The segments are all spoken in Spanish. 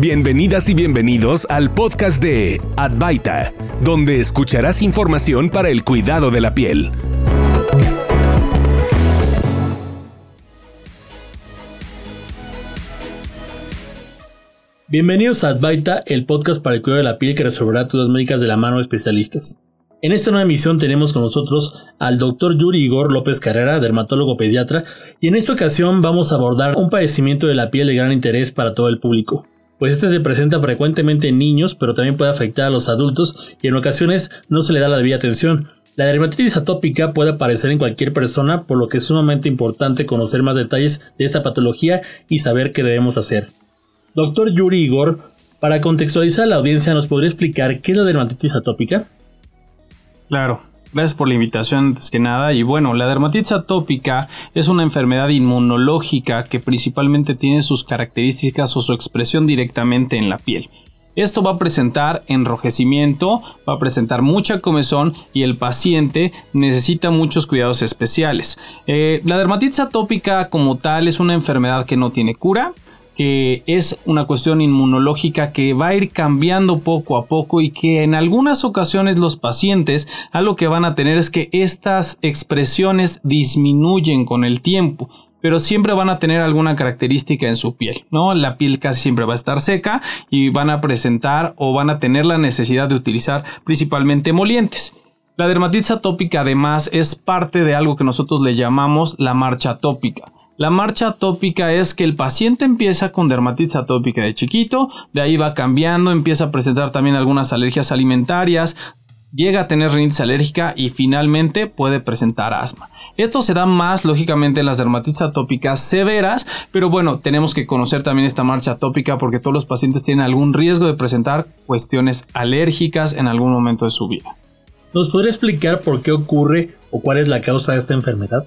Bienvenidas y bienvenidos al podcast de Advaita, donde escucharás información para el cuidado de la piel. Bienvenidos a Advaita, el podcast para el cuidado de la piel que resolverá todas médicas de la mano de especialistas. En esta nueva emisión tenemos con nosotros al doctor Yuri Igor López Carrera, dermatólogo pediatra, y en esta ocasión vamos a abordar un padecimiento de la piel de gran interés para todo el público. Pues este se presenta frecuentemente en niños, pero también puede afectar a los adultos y en ocasiones no se le da la debida atención. La dermatitis atópica puede aparecer en cualquier persona, por lo que es sumamente importante conocer más detalles de esta patología y saber qué debemos hacer. Doctor Yuri Igor, para contextualizar a la audiencia, ¿nos podría explicar qué es la dermatitis atópica? Claro, gracias por la invitación antes que nada. Y bueno, la dermatitis atópica es una enfermedad inmunológica que principalmente tiene sus características o su expresión directamente en la piel. Esto va a presentar enrojecimiento, va a presentar mucha comezón y el paciente necesita muchos cuidados especiales. Eh, la dermatitis atópica como tal es una enfermedad que no tiene cura, que es una cuestión inmunológica que va a ir cambiando poco a poco y que en algunas ocasiones los pacientes algo que van a tener es que estas expresiones disminuyen con el tiempo pero siempre van a tener alguna característica en su piel, ¿no? La piel casi siempre va a estar seca y van a presentar o van a tener la necesidad de utilizar principalmente emolientes. La dermatitis atópica además es parte de algo que nosotros le llamamos la marcha atópica. La marcha atópica es que el paciente empieza con dermatitis atópica de chiquito, de ahí va cambiando, empieza a presentar también algunas alergias alimentarias, llega a tener rinitis alérgica y finalmente puede presentar asma. Esto se da más lógicamente en las dermatitis atópicas severas, pero bueno, tenemos que conocer también esta marcha atópica porque todos los pacientes tienen algún riesgo de presentar cuestiones alérgicas en algún momento de su vida. ¿Nos podría explicar por qué ocurre o cuál es la causa de esta enfermedad?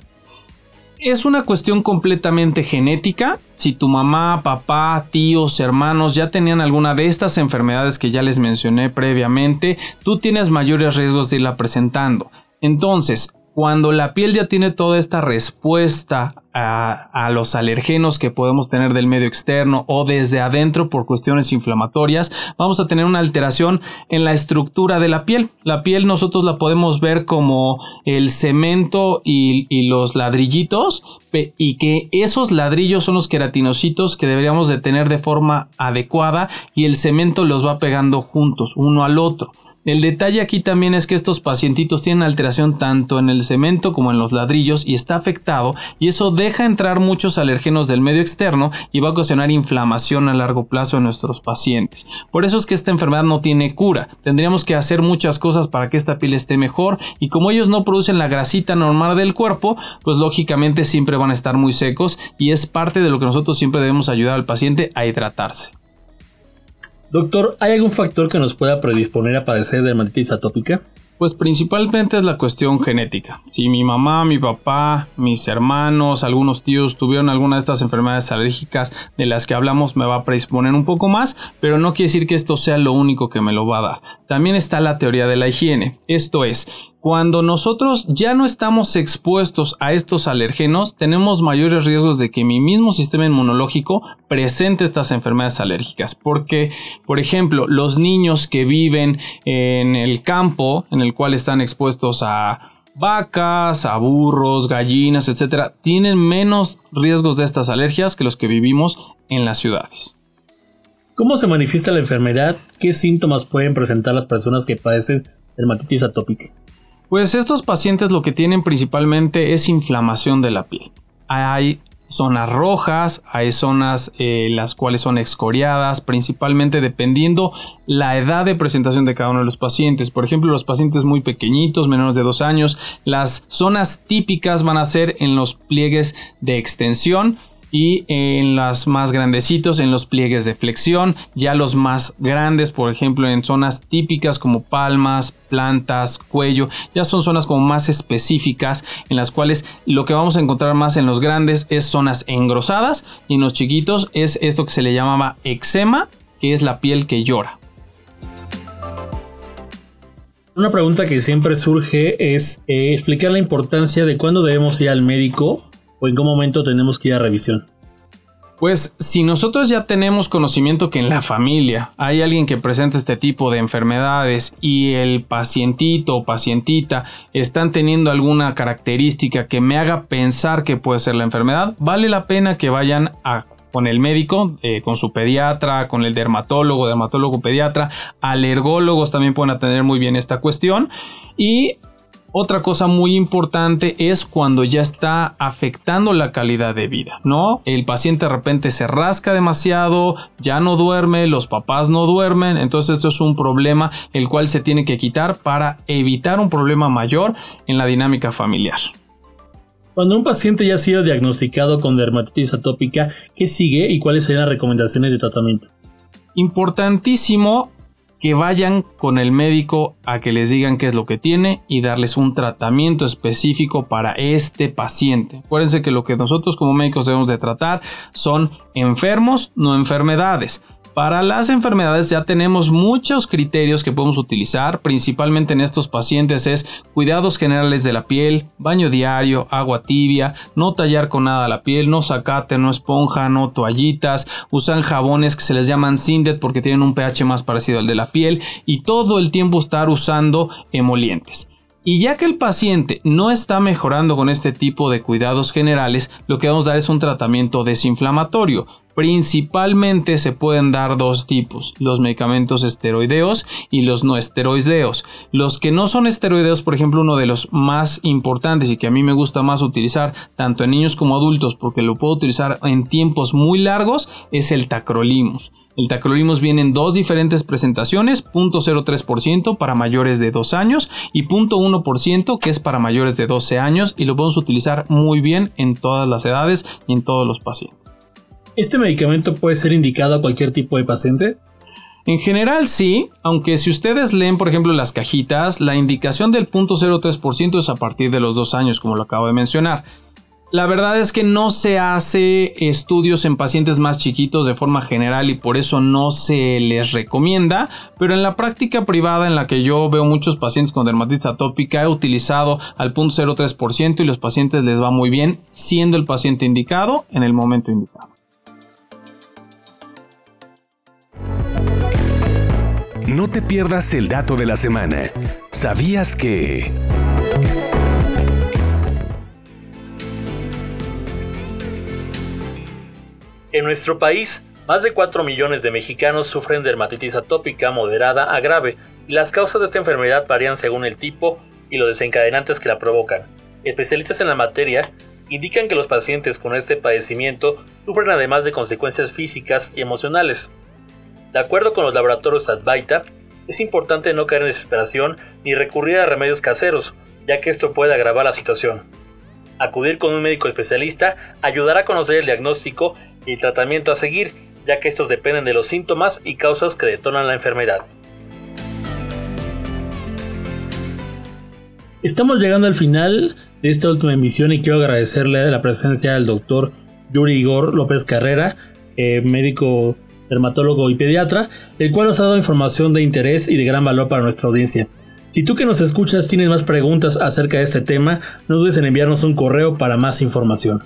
Es una cuestión completamente genética. Si tu mamá, papá, tíos, hermanos ya tenían alguna de estas enfermedades que ya les mencioné previamente, tú tienes mayores riesgos de irla presentando. Entonces, cuando la piel ya tiene toda esta respuesta a, los alergenos que podemos tener del medio externo o desde adentro por cuestiones inflamatorias, vamos a tener una alteración en la estructura de la piel. La piel nosotros la podemos ver como el cemento y, y los ladrillitos y que esos ladrillos son los queratinocitos que deberíamos de tener de forma adecuada y el cemento los va pegando juntos uno al otro. El detalle aquí también es que estos pacientitos tienen alteración tanto en el cemento como en los ladrillos y está afectado y eso deja entrar muchos alergenos del medio externo y va a ocasionar inflamación a largo plazo en nuestros pacientes. Por eso es que esta enfermedad no tiene cura. Tendríamos que hacer muchas cosas para que esta piel esté mejor y como ellos no producen la grasita normal del cuerpo, pues lógicamente siempre van a estar muy secos y es parte de lo que nosotros siempre debemos ayudar al paciente a hidratarse. Doctor, ¿hay algún factor que nos pueda predisponer a padecer dermatitis atópica? Pues principalmente es la cuestión genética. Si mi mamá, mi papá, mis hermanos, algunos tíos tuvieron alguna de estas enfermedades alérgicas de las que hablamos, me va a predisponer un poco más, pero no quiere decir que esto sea lo único que me lo va a dar. También está la teoría de la higiene. Esto es, cuando nosotros ya no estamos expuestos a estos alergenos, tenemos mayores riesgos de que mi mismo sistema inmunológico presente estas enfermedades alérgicas. Porque, por ejemplo, los niños que viven en el campo, en el cual están expuestos a vacas, a burros, gallinas, etcétera, tienen menos riesgos de estas alergias que los que vivimos en las ciudades. ¿Cómo se manifiesta la enfermedad? ¿Qué síntomas pueden presentar las personas que padecen dermatitis atópica? Pues estos pacientes lo que tienen principalmente es inflamación de la piel. Hay zonas rojas, hay zonas eh, las cuales son excoriadas, principalmente dependiendo la edad de presentación de cada uno de los pacientes. Por ejemplo, los pacientes muy pequeñitos, menores de dos años, las zonas típicas van a ser en los pliegues de extensión y en las más grandecitos en los pliegues de flexión, ya los más grandes, por ejemplo, en zonas típicas como palmas, plantas, cuello, ya son zonas como más específicas en las cuales lo que vamos a encontrar más en los grandes es zonas engrosadas y en los chiquitos es esto que se le llamaba eczema, que es la piel que llora. Una pregunta que siempre surge es eh, explicar la importancia de cuándo debemos ir al médico o en qué momento tenemos que ir a revisión? Pues si nosotros ya tenemos conocimiento que en la familia hay alguien que presenta este tipo de enfermedades y el pacientito o pacientita están teniendo alguna característica que me haga pensar que puede ser la enfermedad, vale la pena que vayan con el médico, eh, con su pediatra, con el dermatólogo, dermatólogo pediatra, alergólogos también pueden atender muy bien esta cuestión y otra cosa muy importante es cuando ya está afectando la calidad de vida, ¿no? El paciente de repente se rasca demasiado, ya no duerme, los papás no duermen, entonces esto es un problema el cual se tiene que quitar para evitar un problema mayor en la dinámica familiar. Cuando un paciente ya ha sido diagnosticado con dermatitis atópica, ¿qué sigue y cuáles serían las recomendaciones de tratamiento? Importantísimo que vayan con el médico a que les digan qué es lo que tiene y darles un tratamiento específico para este paciente. Acuérdense que lo que nosotros como médicos debemos de tratar son enfermos, no enfermedades. Para las enfermedades ya tenemos muchos criterios que podemos utilizar, principalmente en estos pacientes es cuidados generales de la piel, baño diario, agua tibia, no tallar con nada la piel, no sacate, no esponja, no toallitas, usan jabones que se les llaman Sindet porque tienen un pH más parecido al de la piel y todo el tiempo estar usando emolientes. Y ya que el paciente no está mejorando con este tipo de cuidados generales, lo que vamos a dar es un tratamiento desinflamatorio. Principalmente se pueden dar dos tipos, los medicamentos esteroideos y los no esteroideos. Los que no son esteroideos, por ejemplo, uno de los más importantes y que a mí me gusta más utilizar tanto en niños como adultos porque lo puedo utilizar en tiempos muy largos, es el tacrolimus. El tacrolimus viene en dos diferentes presentaciones, 0.03% para mayores de 2 años y 0.1% que es para mayores de 12 años y lo podemos utilizar muy bien en todas las edades y en todos los pacientes. ¿Este medicamento puede ser indicado a cualquier tipo de paciente? En general sí, aunque si ustedes leen por ejemplo las cajitas, la indicación del 0.03% es a partir de los dos años, como lo acabo de mencionar. La verdad es que no se hace estudios en pacientes más chiquitos de forma general y por eso no se les recomienda, pero en la práctica privada en la que yo veo muchos pacientes con dermatitis atópica he utilizado al 0.03% y los pacientes les va muy bien, siendo el paciente indicado en el momento indicado. No te pierdas el dato de la semana. ¿Sabías que... En nuestro país, más de 4 millones de mexicanos sufren dermatitis atópica moderada a grave y las causas de esta enfermedad varían según el tipo y los desencadenantes que la provocan. Especialistas en la materia indican que los pacientes con este padecimiento sufren además de consecuencias físicas y emocionales. De acuerdo con los laboratorios Advaita, es importante no caer en desesperación ni recurrir a remedios caseros, ya que esto puede agravar la situación. Acudir con un médico especialista ayudará a conocer el diagnóstico y el tratamiento a seguir, ya que estos dependen de los síntomas y causas que detonan la enfermedad. Estamos llegando al final de esta última emisión y quiero agradecerle la presencia del doctor Yuri Igor López Carrera, eh, médico dermatólogo y pediatra, el cual nos ha dado información de interés y de gran valor para nuestra audiencia. Si tú que nos escuchas tienes más preguntas acerca de este tema, no dudes en enviarnos un correo para más información.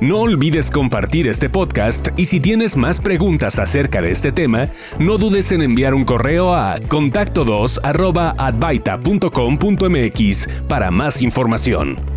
No olvides compartir este podcast y si tienes más preguntas acerca de este tema, no dudes en enviar un correo a contacto2 para más información.